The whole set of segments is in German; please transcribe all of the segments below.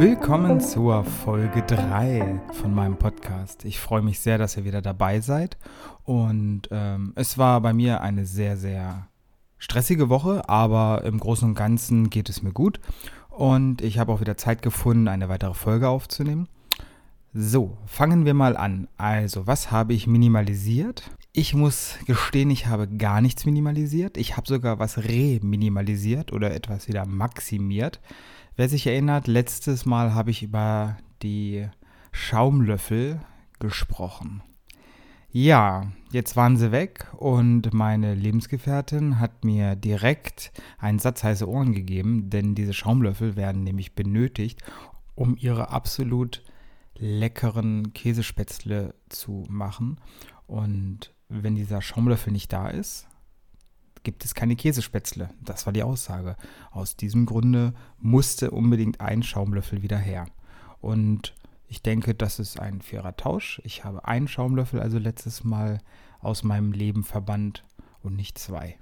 Willkommen zur Folge 3 von meinem Podcast. Ich freue mich sehr, dass ihr wieder dabei seid. Und ähm, es war bei mir eine sehr, sehr stressige Woche, aber im Großen und Ganzen geht es mir gut. Und ich habe auch wieder Zeit gefunden, eine weitere Folge aufzunehmen. So, fangen wir mal an. Also, was habe ich minimalisiert? Ich muss gestehen, ich habe gar nichts minimalisiert. Ich habe sogar was reminimalisiert oder etwas wieder maximiert. Wer sich erinnert, letztes Mal habe ich über die Schaumlöffel gesprochen. Ja, jetzt waren sie weg und meine Lebensgefährtin hat mir direkt einen Satz heiße Ohren gegeben, denn diese Schaumlöffel werden nämlich benötigt, um ihre absolut leckeren Käsespätzle zu machen. Und wenn dieser Schaumlöffel nicht da ist, gibt es keine Käsespätzle. Das war die Aussage. Aus diesem Grunde musste unbedingt ein Schaumlöffel wieder her. Und ich denke, das ist ein fairer Tausch. Ich habe einen Schaumlöffel also letztes Mal aus meinem Leben verbannt und nicht zwei.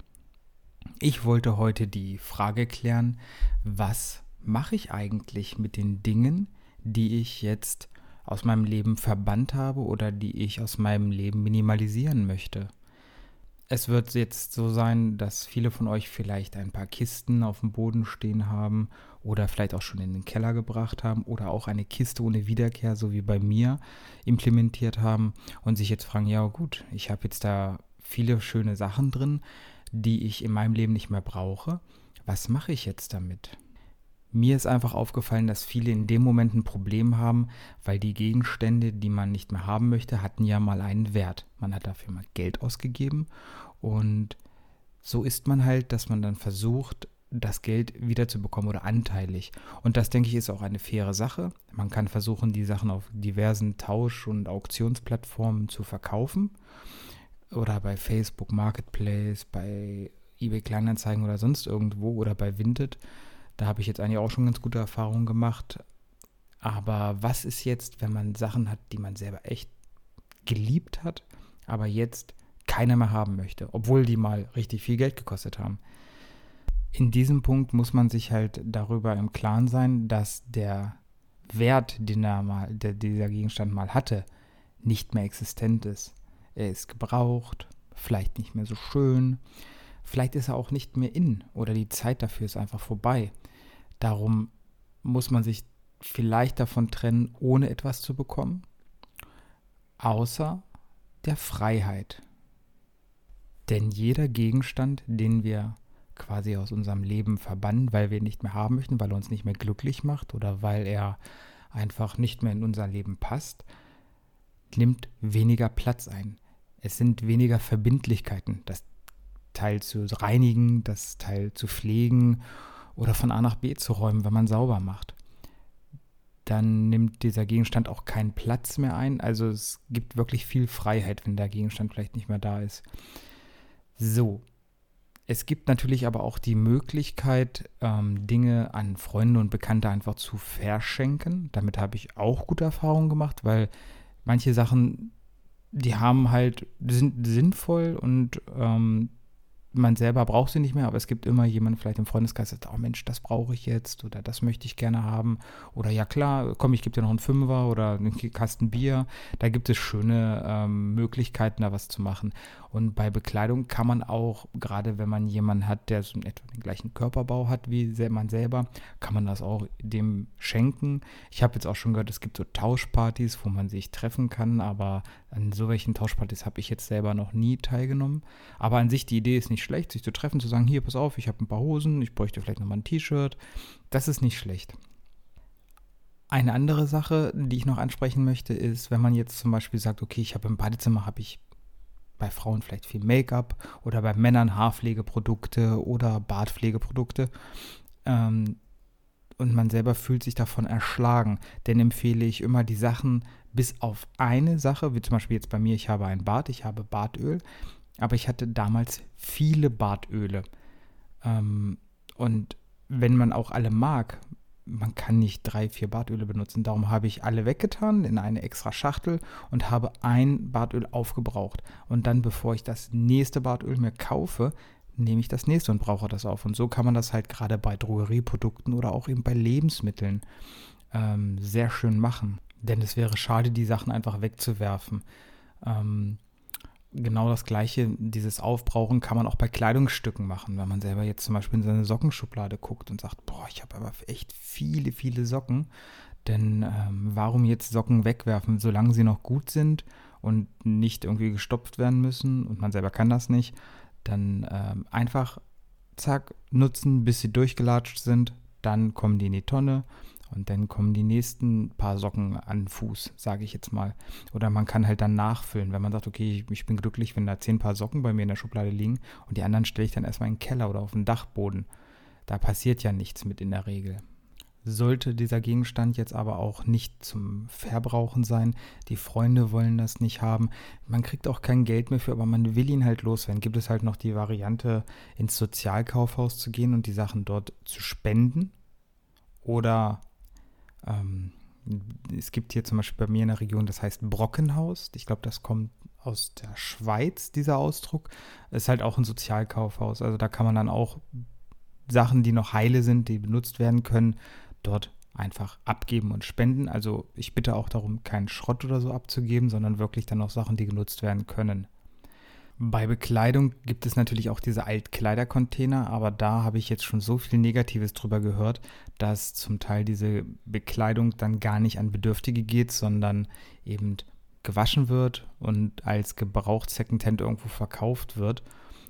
Ich wollte heute die Frage klären, was mache ich eigentlich mit den Dingen, die ich jetzt aus meinem Leben verbannt habe oder die ich aus meinem Leben minimalisieren möchte. Es wird jetzt so sein, dass viele von euch vielleicht ein paar Kisten auf dem Boden stehen haben oder vielleicht auch schon in den Keller gebracht haben oder auch eine Kiste ohne Wiederkehr, so wie bei mir, implementiert haben und sich jetzt fragen, ja gut, ich habe jetzt da viele schöne Sachen drin, die ich in meinem Leben nicht mehr brauche. Was mache ich jetzt damit? Mir ist einfach aufgefallen, dass viele in dem Moment ein Problem haben, weil die Gegenstände, die man nicht mehr haben möchte, hatten ja mal einen Wert. Man hat dafür mal Geld ausgegeben und so ist man halt, dass man dann versucht, das Geld wiederzubekommen oder anteilig. Und das, denke ich, ist auch eine faire Sache. Man kann versuchen, die Sachen auf diversen Tausch- und Auktionsplattformen zu verkaufen. Oder bei Facebook Marketplace, bei eBay Kleinanzeigen oder sonst irgendwo oder bei Vinted da habe ich jetzt eigentlich auch schon ganz gute Erfahrungen gemacht. Aber was ist jetzt, wenn man Sachen hat, die man selber echt geliebt hat, aber jetzt keiner mehr haben möchte, obwohl die mal richtig viel Geld gekostet haben? In diesem Punkt muss man sich halt darüber im Klaren sein, dass der Wert, den er mal, der dieser Gegenstand mal hatte, nicht mehr existent ist. Er ist gebraucht, vielleicht nicht mehr so schön, vielleicht ist er auch nicht mehr in oder die Zeit dafür ist einfach vorbei. Darum muss man sich vielleicht davon trennen, ohne etwas zu bekommen, außer der Freiheit. Denn jeder Gegenstand, den wir quasi aus unserem Leben verbannen, weil wir ihn nicht mehr haben möchten, weil er uns nicht mehr glücklich macht oder weil er einfach nicht mehr in unser Leben passt, nimmt weniger Platz ein. Es sind weniger Verbindlichkeiten, das Teil zu reinigen, das Teil zu pflegen oder von A nach B zu räumen, wenn man sauber macht. Dann nimmt dieser Gegenstand auch keinen Platz mehr ein. Also es gibt wirklich viel Freiheit, wenn der Gegenstand vielleicht nicht mehr da ist. So. Es gibt natürlich aber auch die Möglichkeit, ähm, Dinge an Freunde und Bekannte einfach zu verschenken. Damit habe ich auch gute Erfahrungen gemacht, weil manche Sachen, die haben halt, sind sinnvoll und ähm, man selber braucht sie nicht mehr, aber es gibt immer jemanden vielleicht im Freundeskreis, der sagt, oh Mensch, das brauche ich jetzt oder das möchte ich gerne haben oder ja klar, komm, ich gebe dir noch einen Fünfer oder einen Kasten Bier. Da gibt es schöne ähm, Möglichkeiten, da was zu machen. Und bei Bekleidung kann man auch, gerade wenn man jemanden hat, der so etwa den gleichen Körperbau hat wie man selber, kann man das auch dem schenken. Ich habe jetzt auch schon gehört, es gibt so Tauschpartys, wo man sich treffen kann, aber an so welchen Tauschpartys habe ich jetzt selber noch nie teilgenommen. Aber an sich die Idee ist nicht schlecht, sich zu treffen, zu sagen, hier, pass auf, ich habe ein paar Hosen, ich bräuchte vielleicht nochmal ein T-Shirt. Das ist nicht schlecht. Eine andere Sache, die ich noch ansprechen möchte, ist, wenn man jetzt zum Beispiel sagt, okay, ich habe im Badezimmer habe ich bei Frauen vielleicht viel Make-up oder bei Männern Haarpflegeprodukte oder Bartpflegeprodukte. Ähm, und man selber fühlt sich davon erschlagen. Denn empfehle ich immer die Sachen bis auf eine Sache, wie zum Beispiel jetzt bei mir, ich habe ein Bart, ich habe Bartöl, aber ich hatte damals viele Bartöle. Ähm, und wenn man auch alle mag, man kann nicht drei, vier Bartöle benutzen. Darum habe ich alle weggetan in eine extra Schachtel und habe ein Bartöl aufgebraucht. Und dann, bevor ich das nächste Bartöl mir kaufe, nehme ich das nächste und brauche das auf. Und so kann man das halt gerade bei Drogerieprodukten oder auch eben bei Lebensmitteln ähm, sehr schön machen. Denn es wäre schade, die Sachen einfach wegzuwerfen. Ähm, genau das gleiche, dieses Aufbrauchen kann man auch bei Kleidungsstücken machen, wenn man selber jetzt zum Beispiel in seine Sockenschublade guckt und sagt, boah, ich habe aber echt viele, viele Socken. Denn ähm, warum jetzt Socken wegwerfen, solange sie noch gut sind und nicht irgendwie gestopft werden müssen und man selber kann das nicht, dann ähm, einfach zack, nutzen, bis sie durchgelatscht sind, dann kommen die in die Tonne und dann kommen die nächsten paar Socken an Fuß, sage ich jetzt mal. Oder man kann halt dann nachfüllen, wenn man sagt, okay, ich, bin glücklich, wenn da zehn Paar Socken bei mir in der Schublade liegen und die anderen stelle ich dann erstmal in den Keller oder auf den Dachboden. Da passiert ja nichts mit in der Regel. Sollte dieser Gegenstand jetzt aber auch nicht zum Verbrauchen sein, die Freunde wollen das nicht haben, man kriegt auch kein Geld mehr für, aber man will ihn halt loswerden, gibt es halt noch die Variante, ins Sozialkaufhaus zu gehen und die Sachen dort zu spenden oder ähm, es gibt hier zum Beispiel bei mir in der Region, das heißt Brockenhaus. Ich glaube, das kommt aus der Schweiz, dieser Ausdruck. Ist halt auch ein Sozialkaufhaus. Also da kann man dann auch Sachen, die noch heile sind, die benutzt werden können, dort einfach abgeben und spenden. Also ich bitte auch darum, keinen Schrott oder so abzugeben, sondern wirklich dann noch Sachen, die genutzt werden können. Bei Bekleidung gibt es natürlich auch diese Altkleidercontainer, aber da habe ich jetzt schon so viel Negatives drüber gehört, dass zum Teil diese Bekleidung dann gar nicht an Bedürftige geht, sondern eben gewaschen wird und als gebraucht Secondhand irgendwo verkauft wird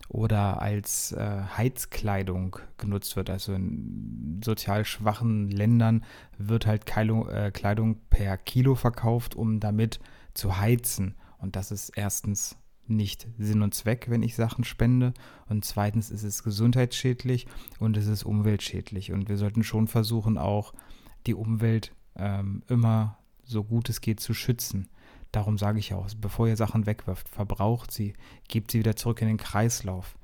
oder als äh, Heizkleidung genutzt wird. Also in sozial schwachen Ländern wird halt Kleidung, äh, Kleidung per Kilo verkauft, um damit zu heizen. Und das ist erstens nicht Sinn und Zweck, wenn ich Sachen spende. Und zweitens ist es gesundheitsschädlich und es ist umweltschädlich. Und wir sollten schon versuchen, auch die Umwelt ähm, immer so gut es geht zu schützen. Darum sage ich auch, bevor ihr Sachen wegwirft, verbraucht sie, gebt sie wieder zurück in den Kreislauf.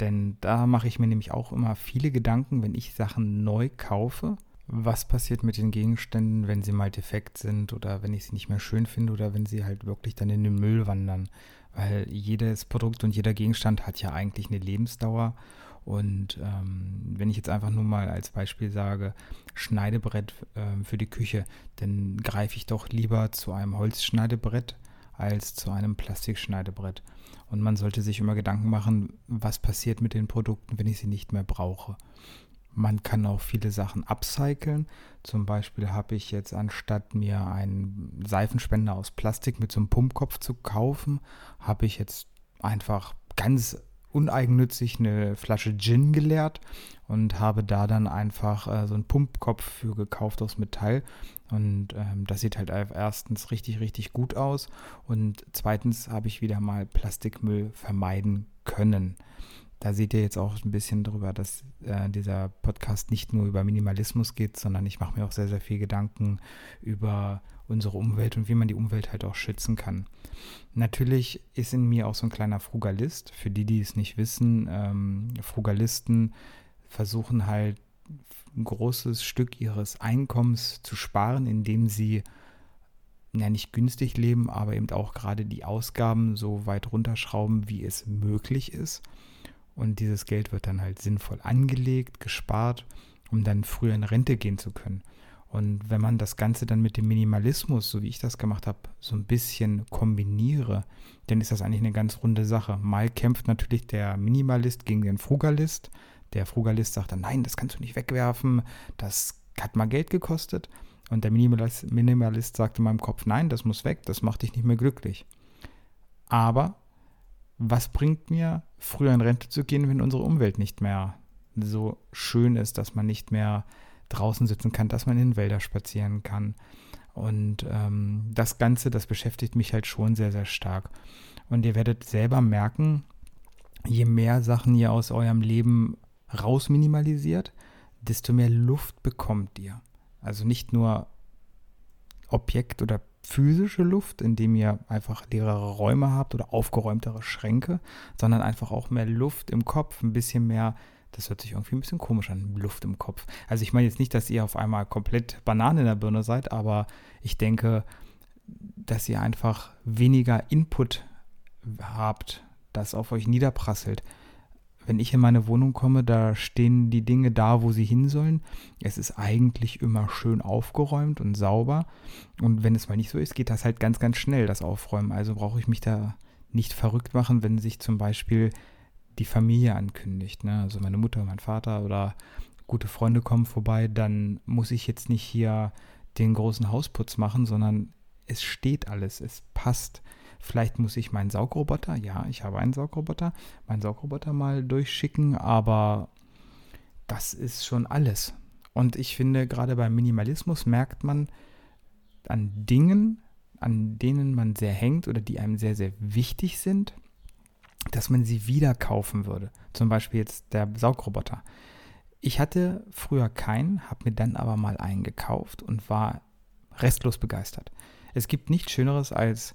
Denn da mache ich mir nämlich auch immer viele Gedanken, wenn ich Sachen neu kaufe. Was passiert mit den Gegenständen, wenn sie mal defekt sind oder wenn ich sie nicht mehr schön finde oder wenn sie halt wirklich dann in den Müll wandern? Weil jedes Produkt und jeder Gegenstand hat ja eigentlich eine Lebensdauer. Und ähm, wenn ich jetzt einfach nur mal als Beispiel sage, Schneidebrett äh, für die Küche, dann greife ich doch lieber zu einem Holzschneidebrett als zu einem Plastikschneidebrett. Und man sollte sich immer Gedanken machen, was passiert mit den Produkten, wenn ich sie nicht mehr brauche. Man kann auch viele Sachen upcyclen. Zum Beispiel habe ich jetzt, anstatt mir einen Seifenspender aus Plastik mit so einem Pumpkopf zu kaufen, habe ich jetzt einfach ganz uneigennützig eine Flasche Gin geleert und habe da dann einfach äh, so einen Pumpkopf für gekauft aus Metall. Und ähm, das sieht halt erstens richtig, richtig gut aus. Und zweitens habe ich wieder mal Plastikmüll vermeiden können da seht ihr jetzt auch ein bisschen drüber, dass äh, dieser Podcast nicht nur über Minimalismus geht, sondern ich mache mir auch sehr, sehr viel Gedanken über unsere Umwelt und wie man die Umwelt halt auch schützen kann. Natürlich ist in mir auch so ein kleiner Frugalist. Für die, die es nicht wissen, ähm, Frugalisten versuchen halt ein großes Stück ihres Einkommens zu sparen, indem sie ja nicht günstig leben, aber eben auch gerade die Ausgaben so weit runterschrauben, wie es möglich ist. Und dieses Geld wird dann halt sinnvoll angelegt, gespart, um dann früher in Rente gehen zu können. Und wenn man das Ganze dann mit dem Minimalismus, so wie ich das gemacht habe, so ein bisschen kombiniere, dann ist das eigentlich eine ganz runde Sache. Mal kämpft natürlich der Minimalist gegen den Frugalist. Der Frugalist sagt dann, nein, das kannst du nicht wegwerfen, das hat mal Geld gekostet. Und der Minimalist, Minimalist sagt in meinem Kopf, nein, das muss weg, das macht dich nicht mehr glücklich. Aber was bringt mir, früher in Rente zu gehen, wenn unsere Umwelt nicht mehr so schön ist, dass man nicht mehr draußen sitzen kann, dass man in Wälder spazieren kann. Und ähm, das Ganze, das beschäftigt mich halt schon sehr, sehr stark. Und ihr werdet selber merken, je mehr Sachen ihr aus eurem Leben rausminimalisiert, desto mehr Luft bekommt ihr. Also nicht nur Objekt oder physische Luft, indem ihr einfach leerere Räume habt oder aufgeräumtere Schränke, sondern einfach auch mehr Luft im Kopf, ein bisschen mehr, das hört sich irgendwie ein bisschen komisch an, Luft im Kopf. Also ich meine jetzt nicht, dass ihr auf einmal komplett Banane in der Birne seid, aber ich denke, dass ihr einfach weniger Input habt, das auf euch niederprasselt. Wenn ich in meine Wohnung komme, da stehen die Dinge da, wo sie hin sollen. Es ist eigentlich immer schön aufgeräumt und sauber. Und wenn es mal nicht so ist, geht das halt ganz, ganz schnell, das Aufräumen. Also brauche ich mich da nicht verrückt machen, wenn sich zum Beispiel die Familie ankündigt. Ne? Also meine Mutter, mein Vater oder gute Freunde kommen vorbei, dann muss ich jetzt nicht hier den großen Hausputz machen, sondern es steht alles, es passt. Vielleicht muss ich meinen Saugroboter, ja, ich habe einen Saugroboter, meinen Saugroboter mal durchschicken, aber das ist schon alles. Und ich finde, gerade beim Minimalismus merkt man an Dingen, an denen man sehr hängt oder die einem sehr, sehr wichtig sind, dass man sie wieder kaufen würde. Zum Beispiel jetzt der Saugroboter. Ich hatte früher keinen, habe mir dann aber mal einen gekauft und war restlos begeistert. Es gibt nichts Schöneres als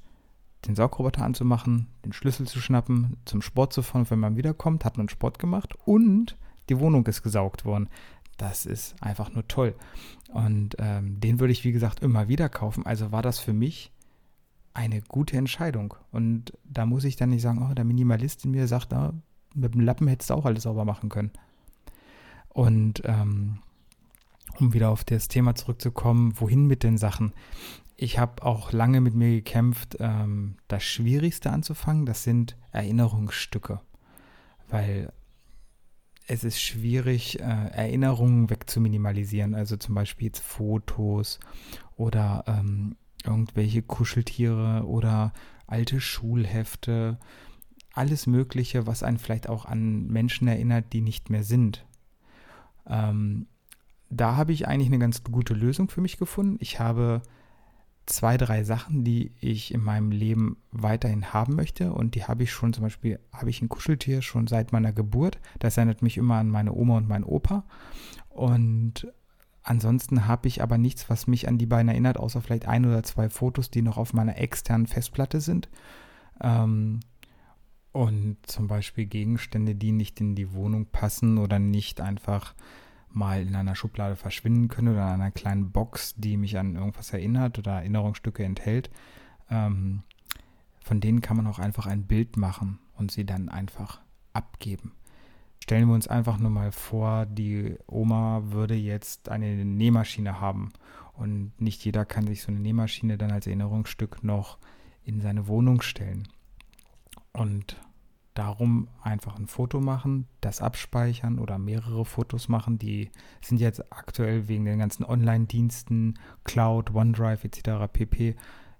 den Saugroboter anzumachen, den Schlüssel zu schnappen, zum Sport zu fahren. Wenn man wiederkommt, hat man Sport gemacht und die Wohnung ist gesaugt worden. Das ist einfach nur toll. Und ähm, den würde ich, wie gesagt, immer wieder kaufen. Also war das für mich eine gute Entscheidung. Und da muss ich dann nicht sagen, oh, der Minimalist in mir sagt, oh, mit dem Lappen hättest du auch alles sauber machen können. Und ähm, um wieder auf das Thema zurückzukommen, wohin mit den Sachen? Ich habe auch lange mit mir gekämpft, ähm, das Schwierigste anzufangen, das sind Erinnerungsstücke. Weil es ist schwierig, äh, Erinnerungen wegzuminimalisieren. Also zum Beispiel jetzt Fotos oder ähm, irgendwelche Kuscheltiere oder alte Schulhefte. Alles Mögliche, was einen vielleicht auch an Menschen erinnert, die nicht mehr sind. Ähm, da habe ich eigentlich eine ganz gute Lösung für mich gefunden. Ich habe zwei, drei Sachen, die ich in meinem Leben weiterhin haben möchte. Und die habe ich schon, zum Beispiel habe ich ein Kuscheltier schon seit meiner Geburt. Das erinnert mich immer an meine Oma und meinen Opa. Und ansonsten habe ich aber nichts, was mich an die beiden erinnert, außer vielleicht ein oder zwei Fotos, die noch auf meiner externen Festplatte sind. Ähm, und zum Beispiel Gegenstände, die nicht in die Wohnung passen oder nicht einfach mal in einer Schublade verschwinden können oder in einer kleinen Box, die mich an irgendwas erinnert oder Erinnerungsstücke enthält. Ähm, von denen kann man auch einfach ein Bild machen und sie dann einfach abgeben. Stellen wir uns einfach nur mal vor, die Oma würde jetzt eine Nähmaschine haben und nicht jeder kann sich so eine Nähmaschine dann als Erinnerungsstück noch in seine Wohnung stellen. Und darum einfach ein Foto machen, das abspeichern oder mehrere Fotos machen. Die sind jetzt aktuell wegen den ganzen Online-Diensten, Cloud, OneDrive etc. pp.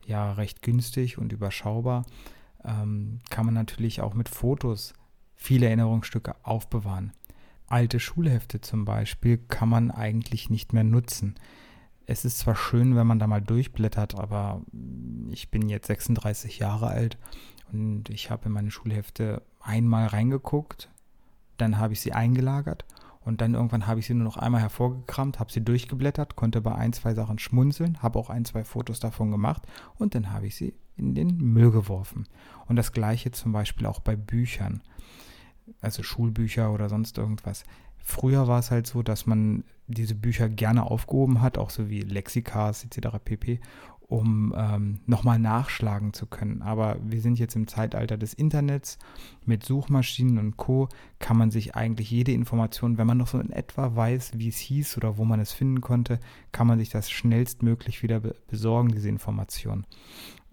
ja recht günstig und überschaubar. Ähm, kann man natürlich auch mit Fotos viele Erinnerungsstücke aufbewahren. Alte Schulhefte zum Beispiel kann man eigentlich nicht mehr nutzen. Es ist zwar schön, wenn man da mal durchblättert, aber ich bin jetzt 36 Jahre alt und ich habe in meine Schulhefte einmal reingeguckt, dann habe ich sie eingelagert und dann irgendwann habe ich sie nur noch einmal hervorgekramt, habe sie durchgeblättert, konnte bei ein, zwei Sachen schmunzeln, habe auch ein, zwei Fotos davon gemacht und dann habe ich sie in den Müll geworfen. Und das gleiche zum Beispiel auch bei Büchern, also Schulbücher oder sonst irgendwas. Früher war es halt so, dass man diese Bücher gerne aufgehoben hat, auch so wie Lexikas etc. pp um ähm, nochmal nachschlagen zu können. Aber wir sind jetzt im Zeitalter des Internets. Mit Suchmaschinen und Co. kann man sich eigentlich jede Information, wenn man noch so in etwa weiß, wie es hieß oder wo man es finden konnte, kann man sich das schnellstmöglich wieder be besorgen, diese Information.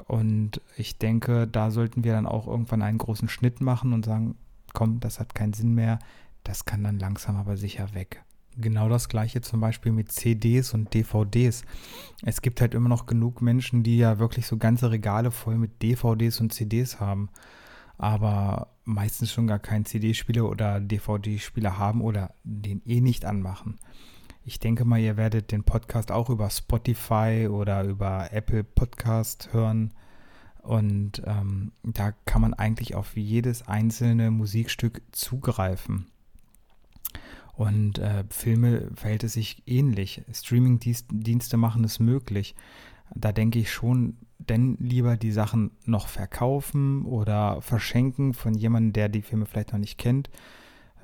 Und ich denke, da sollten wir dann auch irgendwann einen großen Schnitt machen und sagen, komm, das hat keinen Sinn mehr. Das kann dann langsam aber sicher weg. Genau das gleiche zum Beispiel mit CDs und DVDs. Es gibt halt immer noch genug Menschen, die ja wirklich so ganze Regale voll mit DVDs und CDs haben, aber meistens schon gar keinen CD-Spieler oder DVD-Spieler haben oder den eh nicht anmachen. Ich denke mal, ihr werdet den Podcast auch über Spotify oder über Apple Podcast hören. Und ähm, da kann man eigentlich auf jedes einzelne Musikstück zugreifen. Und äh, Filme verhält es sich ähnlich. Streaming-Dienste machen es möglich. Da denke ich schon, denn lieber die Sachen noch verkaufen oder verschenken von jemandem, der die Filme vielleicht noch nicht kennt,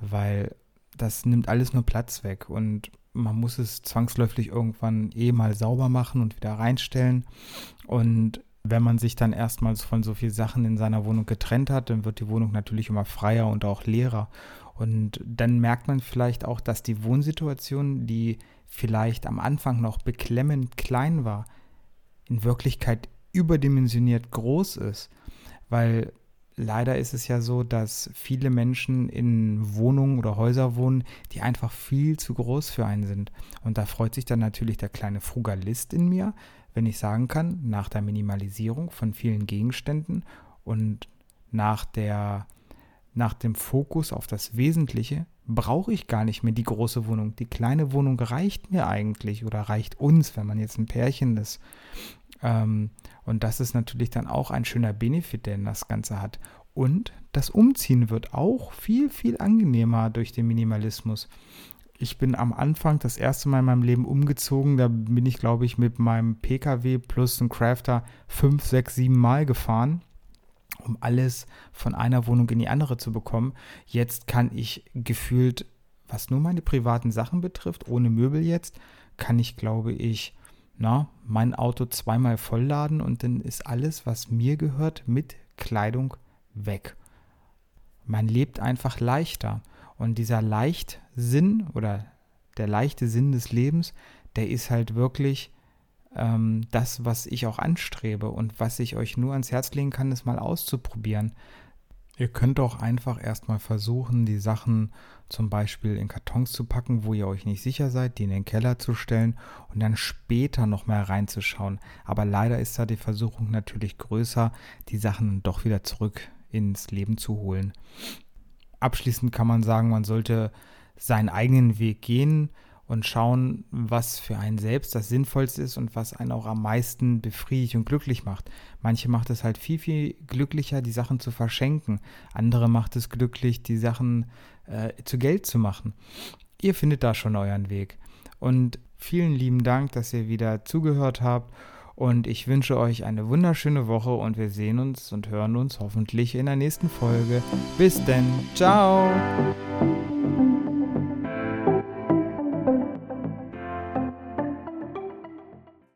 weil das nimmt alles nur Platz weg und man muss es zwangsläufig irgendwann eh mal sauber machen und wieder reinstellen. Und wenn man sich dann erstmals von so vielen Sachen in seiner Wohnung getrennt hat, dann wird die Wohnung natürlich immer freier und auch leerer. Und dann merkt man vielleicht auch, dass die Wohnsituation, die vielleicht am Anfang noch beklemmend klein war, in Wirklichkeit überdimensioniert groß ist. Weil leider ist es ja so, dass viele Menschen in Wohnungen oder Häuser wohnen, die einfach viel zu groß für einen sind. Und da freut sich dann natürlich der kleine Frugalist in mir, wenn ich sagen kann, nach der Minimalisierung von vielen Gegenständen und nach der nach dem Fokus auf das Wesentliche brauche ich gar nicht mehr die große Wohnung. Die kleine Wohnung reicht mir eigentlich oder reicht uns, wenn man jetzt ein Pärchen ist. Ähm, und das ist natürlich dann auch ein schöner Benefit, den das Ganze hat. Und das Umziehen wird auch viel, viel angenehmer durch den Minimalismus. Ich bin am Anfang das erste Mal in meinem Leben umgezogen. Da bin ich, glaube ich, mit meinem PKW plus einem Crafter fünf, sechs, sieben Mal gefahren, um alles von einer Wohnung in die andere zu bekommen. Jetzt kann ich gefühlt, was nur meine privaten Sachen betrifft, ohne Möbel jetzt, kann ich, glaube ich, na, mein Auto zweimal vollladen und dann ist alles, was mir gehört, mit Kleidung weg. Man lebt einfach leichter. Und dieser Leichtsinn oder der leichte Sinn des Lebens, der ist halt wirklich ähm, das, was ich auch anstrebe und was ich euch nur ans Herz legen kann, ist mal auszuprobieren. Ihr könnt auch einfach erstmal versuchen, die Sachen zum Beispiel in Kartons zu packen, wo ihr euch nicht sicher seid, die in den Keller zu stellen und dann später nochmal reinzuschauen. Aber leider ist da die Versuchung natürlich größer, die Sachen doch wieder zurück ins Leben zu holen. Abschließend kann man sagen, man sollte seinen eigenen Weg gehen und schauen, was für einen selbst das Sinnvollste ist und was einen auch am meisten befriedigt und glücklich macht. Manche macht es halt viel, viel glücklicher, die Sachen zu verschenken. Andere macht es glücklich, die Sachen äh, zu Geld zu machen. Ihr findet da schon euren Weg. Und vielen lieben Dank, dass ihr wieder zugehört habt. Und ich wünsche euch eine wunderschöne Woche und wir sehen uns und hören uns hoffentlich in der nächsten Folge. Bis denn. Ciao.